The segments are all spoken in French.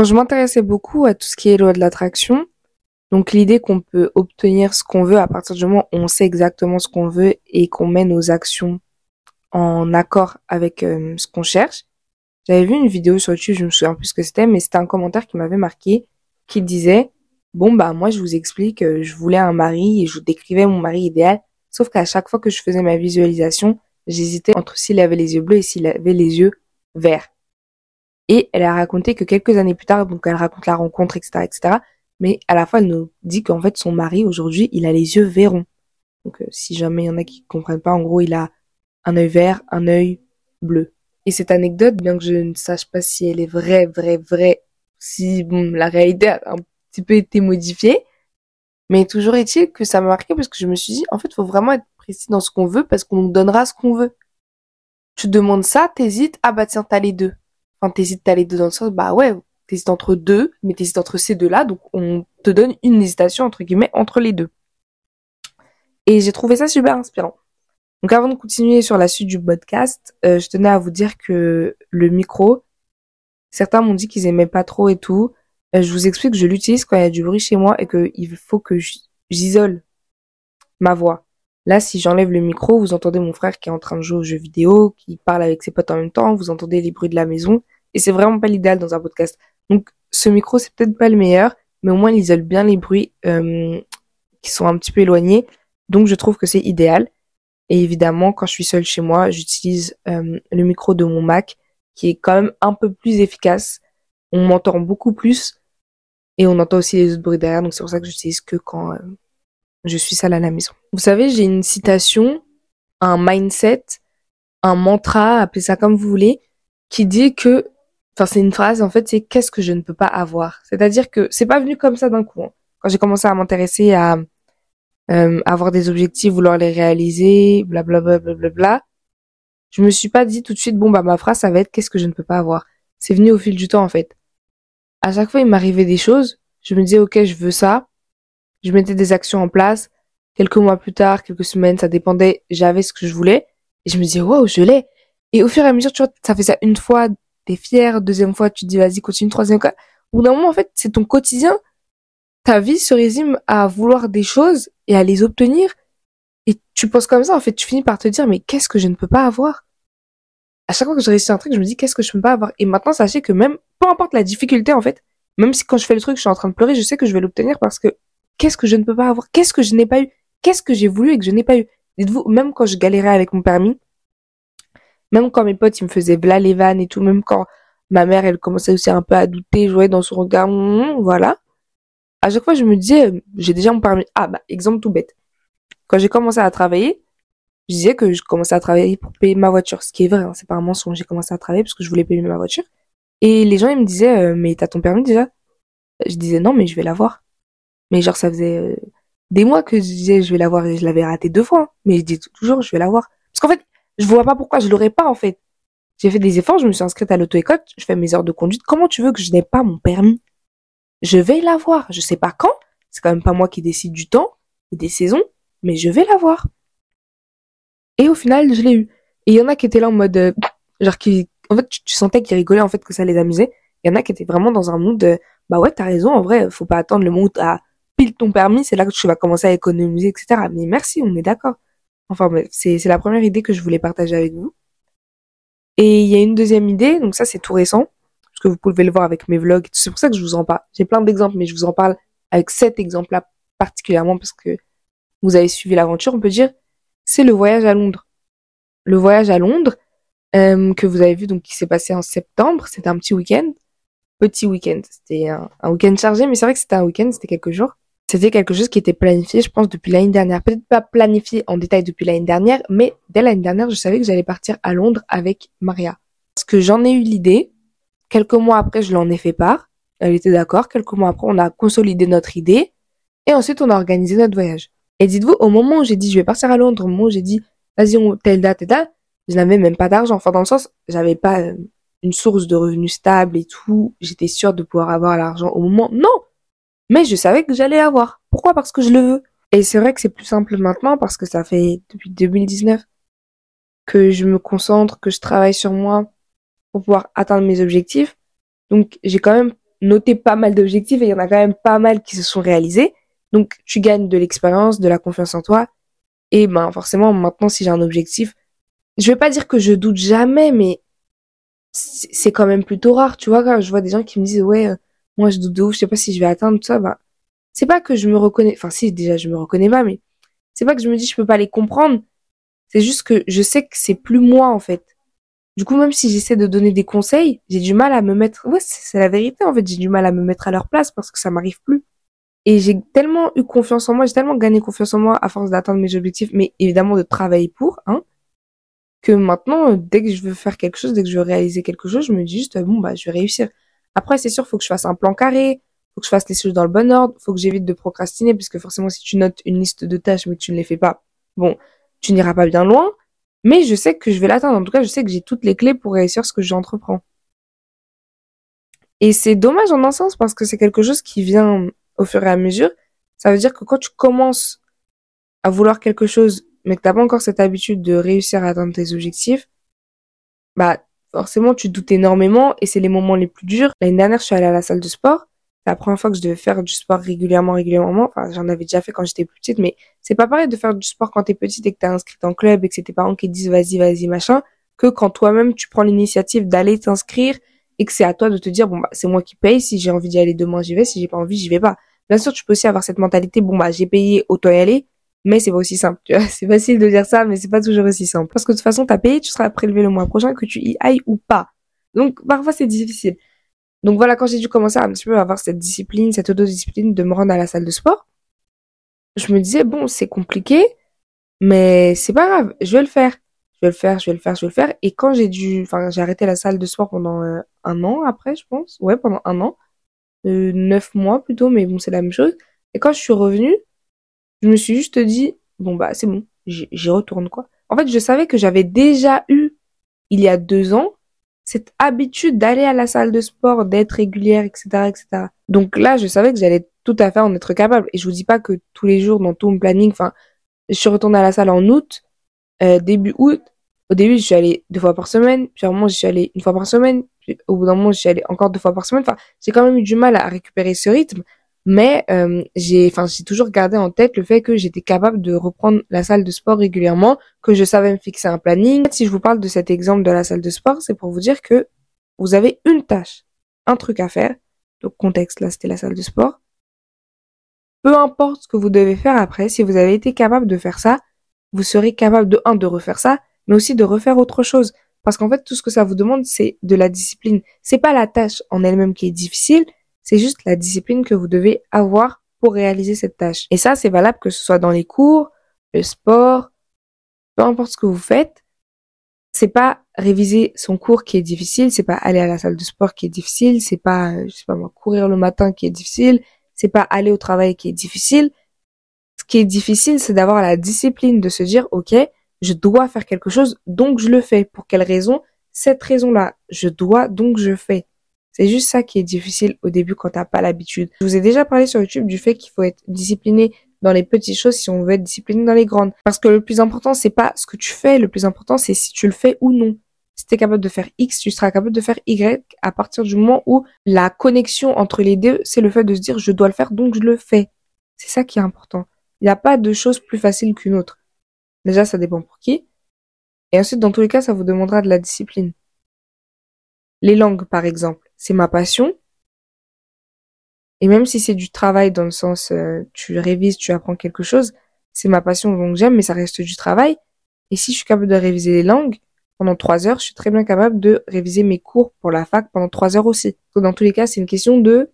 Quand je m'intéressais beaucoup à tout ce qui est loi de l'attraction, donc l'idée qu'on peut obtenir ce qu'on veut à partir du moment où on sait exactement ce qu'on veut et qu'on met nos actions en accord avec euh, ce qu'on cherche. J'avais vu une vidéo sur YouTube, je me souviens plus ce que c'était, mais c'était un commentaire qui m'avait marqué, qui disait bon bah moi je vous explique, euh, je voulais un mari et je décrivais mon mari idéal, sauf qu'à chaque fois que je faisais ma visualisation, j'hésitais entre s'il avait les yeux bleus et s'il avait les yeux verts. Et elle a raconté que quelques années plus tard, donc elle raconte la rencontre, etc., etc., mais à la fois elle nous dit qu'en fait son mari aujourd'hui il a les yeux verrons. Donc euh, si jamais il y en a qui comprennent pas, en gros il a un œil vert, un œil bleu. Et cette anecdote, bien que je ne sache pas si elle est vraie, vraie, vraie, si la réalité a un petit peu été modifiée, mais toujours est-il que ça m'a marqué parce que je me suis dit, en fait, faut vraiment être précis dans ce qu'on veut parce qu'on nous donnera ce qu'on veut. Tu demandes ça, t'hésites, ah bah tiens, t'as les deux. Enfin, t'hésites, les deux dans le sens, bah ouais, t'hésites entre deux, mais t'hésites entre ces deux-là, donc on te donne une hésitation, entre guillemets, entre les deux. Et j'ai trouvé ça super inspirant. Donc avant de continuer sur la suite du podcast, euh, je tenais à vous dire que le micro, certains m'ont dit qu'ils aimaient pas trop et tout. Euh, je vous explique que je l'utilise quand il y a du bruit chez moi et qu'il faut que j'isole ma voix. Là, si j'enlève le micro, vous entendez mon frère qui est en train de jouer aux jeux vidéo, qui parle avec ses potes en même temps, vous entendez les bruits de la maison, et c'est vraiment pas l'idéal dans un podcast. Donc ce micro, c'est peut-être pas le meilleur, mais au moins il isole bien les bruits euh, qui sont un petit peu éloignés. Donc je trouve que c'est idéal. Et évidemment, quand je suis seule chez moi, j'utilise euh, le micro de mon Mac, qui est quand même un peu plus efficace. On m'entend beaucoup plus et on entend aussi les autres bruits derrière. Donc c'est pour ça que j'utilise que quand euh, je suis seule à la maison. Vous savez, j'ai une citation, un mindset, un mantra, appelez ça comme vous voulez, qui dit que, enfin c'est une phrase en fait, c'est qu'est-ce que je ne peux pas avoir? C'est-à-dire que c'est pas venu comme ça d'un coup. Hein. Quand j'ai commencé à m'intéresser à euh, avoir des objectifs, vouloir les réaliser, blablabla, bla, bla, bla, je me suis pas dit tout de suite, bon, bah, ma phrase, ça va être qu'est-ce que je ne peux pas avoir? C'est venu au fil du temps, en fait. À chaque fois, il m'arrivait des choses, je me disais, ok, je veux ça. Je mettais des actions en place. Quelques mois plus tard, quelques semaines, ça dépendait, j'avais ce que je voulais. Et je me disais, wow, je l'ai. Et au fur et à mesure, tu vois, ça fait ça une fois, t'es deuxième fois, tu dis, vas-y, continue, troisième fois. Au bout d'un moment, en fait, c'est ton quotidien. Ta vie se résume à vouloir des choses et à les obtenir. Et tu penses comme ça, en fait, tu finis par te dire, mais qu'est-ce que je ne peux pas avoir? À chaque fois que je réussis un truc, je me dis, qu'est-ce que je peux pas avoir? Et maintenant, sachez que même, peu importe la difficulté, en fait, même si quand je fais le truc, je suis en train de pleurer, je sais que je vais l'obtenir parce que qu'est-ce que je ne peux pas avoir? Qu'est-ce que je n'ai pas eu? Qu'est-ce que j'ai voulu et que je n'ai pas eu? Dites-vous, même quand je galérais avec mon permis, même quand mes potes, ils me faisaient v'là les vannes et tout, même quand ma mère, elle commençait aussi un peu à douter, je voyais dans son regard, voilà à chaque fois, je me disais, j'ai déjà mon permis. Ah, bah, exemple tout bête. Quand j'ai commencé à travailler, je disais que je commençais à travailler pour payer ma voiture. Ce qui est vrai, hein, c'est pas un mensonge. J'ai commencé à travailler parce que je voulais payer ma voiture. Et les gens, ils me disaient, euh, mais t'as ton permis déjà? Je disais, non, mais je vais l'avoir. Mais genre, ça faisait euh, des mois que je disais, je vais l'avoir et je l'avais raté deux fois. Hein. Mais je dis toujours, je vais l'avoir. Parce qu'en fait, je vois pas pourquoi je l'aurais pas, en fait. J'ai fait des efforts, je me suis inscrite à l'auto-école, je fais mes heures de conduite. Comment tu veux que je n'ai pas mon permis? je vais l'avoir. Je sais pas quand. C'est quand même pas moi qui décide du temps et des saisons, mais je vais l'avoir. Et au final, je l'ai eu. Et il y en a qui étaient là en mode, euh, genre qui, en fait, tu, sentais qu'ils rigolaient en fait que ça les amusait. Il y en a qui étaient vraiment dans un mood de, bah ouais, t'as raison, en vrai, faut pas attendre le moment où t'as pile ton permis, c'est là que tu vas commencer à économiser, etc. Mais merci, on est d'accord. Enfin, c'est, la première idée que je voulais partager avec vous. Et il y a une deuxième idée, donc ça c'est tout récent que vous pouvez le voir avec mes vlogs. C'est pour ça que je vous en parle. J'ai plein d'exemples, mais je vous en parle avec cet exemple-là particulièrement parce que vous avez suivi l'aventure, on peut dire. C'est le voyage à Londres. Le voyage à Londres euh, que vous avez vu, donc qui s'est passé en septembre. C'était un petit week-end. Petit week-end. C'était un week-end chargé, mais c'est vrai que c'était un week-end, c'était quelques jours. C'était quelque chose qui était planifié, je pense, depuis l'année dernière. Peut-être pas planifié en détail depuis l'année dernière, mais dès l'année dernière, je savais que j'allais partir à Londres avec Maria. Parce que j'en ai eu l'idée, Quelques mois après, je l'en ai fait part. Elle était d'accord. Quelques mois après, on a consolidé notre idée. Et ensuite, on a organisé notre voyage. Et dites-vous, au moment où j'ai dit, je vais partir à Londres, au moment où j'ai dit, vas-y, on, telle date, telle date, je n'avais même pas d'argent. Enfin, dans le sens, j'avais pas euh, une source de revenus stable et tout. J'étais sûre de pouvoir avoir l'argent au moment. Non! Mais je savais que j'allais avoir. Pourquoi? Parce que je le veux. Et c'est vrai que c'est plus simple maintenant parce que ça fait depuis 2019 que je me concentre, que je travaille sur moi, pour pouvoir atteindre mes objectifs. Donc j'ai quand même noté pas mal d'objectifs et il y en a quand même pas mal qui se sont réalisés. Donc tu gagnes de l'expérience, de la confiance en toi. Et ben forcément maintenant si j'ai un objectif, je vais pas dire que je doute jamais, mais c'est quand même plutôt rare, tu vois, quand je vois des gens qui me disent ouais, euh, moi je doute de ouf, je sais pas si je vais atteindre tout ça, bah c'est pas que je me reconnais, enfin si déjà je me reconnais pas, mais c'est pas que je me dis je peux pas les comprendre, c'est juste que je sais que c'est plus moi en fait. Du coup même si j'essaie de donner des conseils, j'ai du mal à me mettre, ouais c'est la vérité en fait, j'ai du mal à me mettre à leur place parce que ça m'arrive plus. Et j'ai tellement eu confiance en moi, j'ai tellement gagné confiance en moi à force d'atteindre mes objectifs, mais évidemment de travailler pour, hein, que maintenant, dès que je veux faire quelque chose, dès que je veux réaliser quelque chose, je me dis juste, bon, bah, je vais réussir. Après, c'est sûr, faut que je fasse un plan carré, faut que je fasse les choses dans le bon ordre, faut que j'évite de procrastiner, puisque forcément, si tu notes une liste de tâches, mais que tu ne les fais pas, bon, tu n'iras pas bien loin, mais je sais que je vais l'atteindre. En tout cas, je sais que j'ai toutes les clés pour réussir ce que j'entreprends. Et c'est dommage en un sens parce que c'est quelque chose qui vient au fur et à mesure. Ça veut dire que quand tu commences à vouloir quelque chose mais que t'as pas encore cette habitude de réussir à atteindre tes objectifs, bah forcément tu doutes énormément et c'est les moments les plus durs. L'année dernière, je suis allée à la salle de sport. C'est la première fois que je devais faire du sport régulièrement, régulièrement. Enfin, j'en avais déjà fait quand j'étais plus petite, mais c'est pas pareil de faire du sport quand t'es petite et que t'es inscrite en club et que c'est tes parents qui te disent vas-y, vas-y, machin, que quand toi-même tu prends l'initiative d'aller t'inscrire et que c'est à toi de te dire bon bah c'est moi qui paye. Si j'ai envie d'y aller demain, j'y vais. Si j'ai pas envie, j'y vais pas. Bien sûr, tu peux aussi avoir cette mentalité bon bah j'ai payé, autant y aller mais c'est pas aussi simple. C'est facile de dire ça, mais c'est pas toujours aussi simple. Parce que de toute façon, t'as payé, tu seras prélevé le mois prochain, que tu y ailles ou pas. Donc parfois c'est difficile. Donc voilà, quand j'ai dû commencer à un petit peu avoir cette discipline, cette autodiscipline de me rendre à la salle de sport, je me disais bon, c'est compliqué, mais c'est pas grave, je vais le faire. Je vais le faire, je vais le faire, je vais le faire. Et quand j'ai dû, enfin, j'ai arrêté la salle de sport pendant euh, un an après, je pense. Ouais, pendant un an. Euh, neuf mois plutôt, mais bon, c'est la même chose. Et quand je suis revenue, je me suis juste dit, bon bah c'est bon, j'y retourne quoi. En fait, je savais que j'avais déjà eu, il y a deux ans, cette habitude d'aller à la salle de sport, d'être régulière, etc., etc. Donc là, je savais que j'allais tout à fait en être capable. Et je vous dis pas que tous les jours, dans tout mon planning, enfin, je suis retournée à la salle en août, euh, début août. Au début, je suis allée deux fois par semaine. Puis à un moment, je suis allée une fois par semaine. Puis au bout d'un moment, je suis allée encore deux fois par semaine. Enfin, j'ai quand même eu du mal à récupérer ce rythme mais euh, j'ai enfin j'ai toujours gardé en tête le fait que j'étais capable de reprendre la salle de sport régulièrement que je savais me fixer un planning. Si je vous parle de cet exemple de la salle de sport c'est pour vous dire que vous avez une tâche un truc à faire. Donc contexte là c'était la salle de sport. Peu importe ce que vous devez faire après si vous avez été capable de faire ça vous serez capable de un de refaire ça mais aussi de refaire autre chose. Parce qu'en fait tout ce que ça vous demande c'est de la discipline. C'est pas la tâche en elle-même qui est difficile c'est juste la discipline que vous devez avoir pour réaliser cette tâche. Et ça, c'est valable que ce soit dans les cours, le sport, peu importe ce que vous faites. C'est pas réviser son cours qui est difficile, c'est pas aller à la salle de sport qui est difficile, c'est pas, sais pas moi, courir le matin qui est difficile, c'est pas aller au travail qui est difficile. Ce qui est difficile, c'est d'avoir la discipline de se dire, OK, je dois faire quelque chose, donc je le fais. Pour quelle raison? Cette raison-là, je dois, donc je fais. C'est juste ça qui est difficile au début quand t'as pas l'habitude. Je vous ai déjà parlé sur YouTube du fait qu'il faut être discipliné dans les petites choses si on veut être discipliné dans les grandes. Parce que le plus important, c'est pas ce que tu fais, le plus important, c'est si tu le fais ou non. Si tu es capable de faire X, tu seras capable de faire Y à partir du moment où la connexion entre les deux, c'est le fait de se dire je dois le faire, donc je le fais. C'est ça qui est important. Il n'y a pas de chose plus facile qu'une autre. Déjà, ça dépend pour qui. Et ensuite, dans tous les cas, ça vous demandera de la discipline. Les langues, par exemple c'est ma passion. Et même si c'est du travail dans le sens euh, tu révises, tu apprends quelque chose, c'est ma passion donc j'aime, mais ça reste du travail. Et si je suis capable de réviser les langues pendant trois heures, je suis très bien capable de réviser mes cours pour la fac pendant trois heures aussi. Donc dans tous les cas, c'est une question de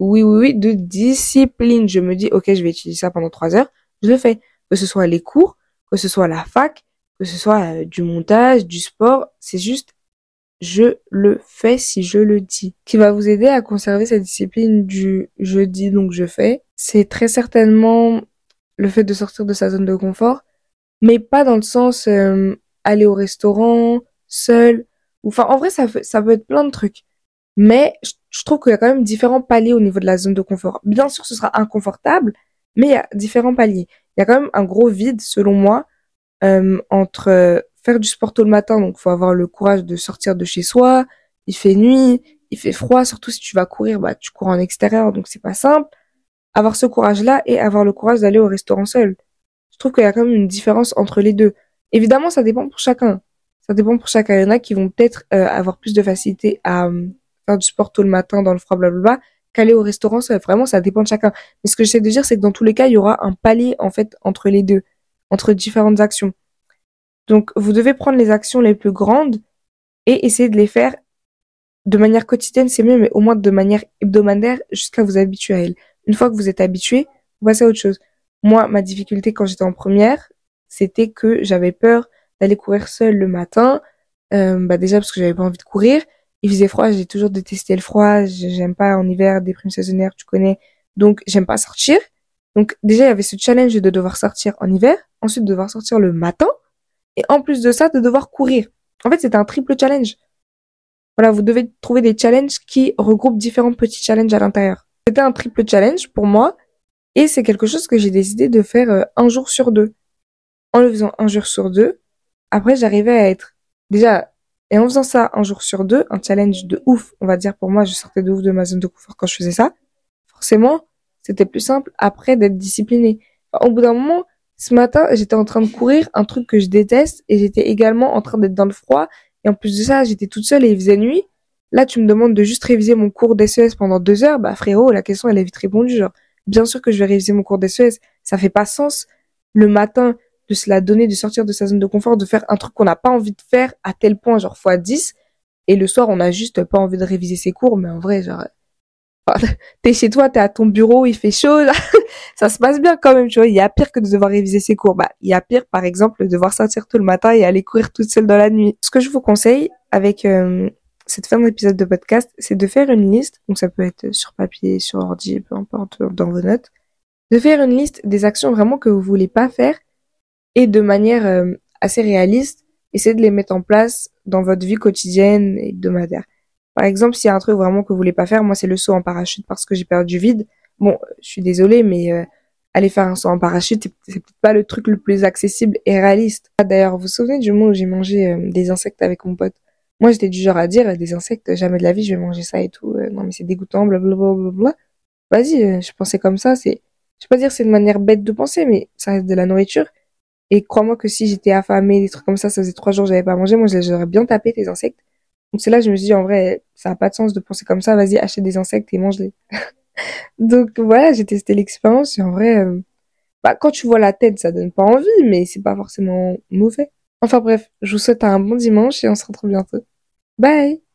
oui, oui, oui, de discipline. Je me dis, ok, je vais utiliser ça pendant trois heures, je le fais. Que ce soit les cours, que ce soit la fac, que ce soit euh, du montage, du sport, c'est juste je le fais si je le dis. Qui va vous aider à conserver cette discipline du je dis donc je fais. C'est très certainement le fait de sortir de sa zone de confort, mais pas dans le sens euh, aller au restaurant seul. Enfin, en vrai, ça, ça peut être plein de trucs. Mais je, trouve qu'il y a quand même différents paliers au niveau de la zone de confort. Bien sûr, ce sera inconfortable, mais il y a différents paliers. Il y a quand même un gros vide, selon moi, euh, entre faire du sport tôt le matin, donc faut avoir le courage de sortir de chez soi. Il fait nuit, il fait froid, surtout si tu vas courir, bah tu cours en extérieur, donc c'est pas simple. Avoir ce courage-là et avoir le courage d'aller au restaurant seul. Je trouve qu'il y a quand même une différence entre les deux. Évidemment, ça dépend pour chacun. Ça dépend pour chacun. Il y en a qui vont peut-être euh, avoir plus de facilité à euh, faire du sport tôt le matin dans le froid, blablabla, qu'aller au restaurant seul. Vraiment, ça dépend de chacun. Mais ce que j'essaie de dire, c'est que dans tous les cas, il y aura un palier, en fait, entre les deux, entre différentes actions. Donc, vous devez prendre les actions les plus grandes et essayer de les faire de manière quotidienne, c'est mieux, mais au moins de manière hebdomadaire jusqu'à vous habituer à elle. Une fois que vous êtes habitué, vous passez à autre chose. Moi, ma difficulté quand j'étais en première, c'était que j'avais peur d'aller courir seule le matin. Euh, bah déjà parce que j'avais pas envie de courir. Il faisait froid, j'ai toujours détesté le froid. J'aime pas en hiver, des primes saisonnières, tu connais. Donc j'aime pas sortir. Donc déjà il y avait ce challenge de devoir sortir en hiver, ensuite de devoir sortir le matin, et en plus de ça de devoir courir. En fait c'était un triple challenge. Voilà, vous devez trouver des challenges qui regroupent différents petits challenges à l'intérieur. C'était un triple challenge pour moi, et c'est quelque chose que j'ai décidé de faire euh, un jour sur deux. En le faisant un jour sur deux, après j'arrivais à être déjà et en faisant ça un jour sur deux, un challenge de ouf, on va dire pour moi, je sortais de ouf de ma zone de confort quand je faisais ça. Forcément, c'était plus simple après d'être discipliné. au bout d'un moment, ce matin, j'étais en train de courir, un truc que je déteste, et j'étais également en train d'être dans le froid. Et en plus de ça, j'étais toute seule et il faisait nuit. Là, tu me demandes de juste réviser mon cours d'SES pendant deux heures. Bah, frérot, la question, elle est vite répondue. Genre, bien sûr que je vais réviser mon cours d'SES. Ça fait pas sens. Le matin, de se la donner, de sortir de sa zone de confort, de faire un truc qu'on n'a pas envie de faire à tel point, genre fois 10. Et le soir, on a juste pas envie de réviser ses cours, mais en vrai, genre, t'es chez toi, t'es à ton bureau, il fait chaud, ça se passe bien quand même, tu vois. Il y a pire que de devoir réviser ses cours. Bah, il y a pire, par exemple, de devoir sortir tout le matin et aller courir toute seule dans la nuit. Ce que je vous conseille avec euh, cette fin d'épisode de podcast, c'est de faire une liste. Donc ça peut être sur papier, sur ordi, peu importe, dans vos notes. De faire une liste des actions vraiment que vous voulez pas faire et de manière euh, assez réaliste, essayez de les mettre en place dans votre vie quotidienne et hebdomadaire. Par exemple, s'il y a un truc vraiment que vous voulez pas faire, moi c'est le saut en parachute parce que j'ai perdu du vide. Bon, je suis désolée, mais euh, aller faire un saut en parachute, c'est peut-être pas le truc le plus accessible et réaliste. D'ailleurs, vous vous souvenez du moment où j'ai mangé euh, des insectes avec mon pote? Moi, j'étais du genre à dire des insectes, jamais de la vie, je vais manger ça et tout. non, mais c'est dégoûtant, blablabla. Bla, Vas-y, je pensais comme ça. C'est, je vais pas dire c'est une manière bête de penser, mais ça reste de la nourriture. Et crois-moi que si j'étais affamée, des trucs comme ça, ça faisait trois jours que j'avais pas mangé, moi j'aurais bien tapé tes insectes. Donc c'est là que je me suis dit, en vrai, ça a pas de sens de penser comme ça, vas-y, achète des insectes et mange-les. Donc voilà, j'ai testé l'expérience et en vrai, euh, bah, quand tu vois la tête, ça donne pas envie, mais c'est pas forcément mauvais. Enfin bref, je vous souhaite un bon dimanche et on se retrouve bientôt. Bye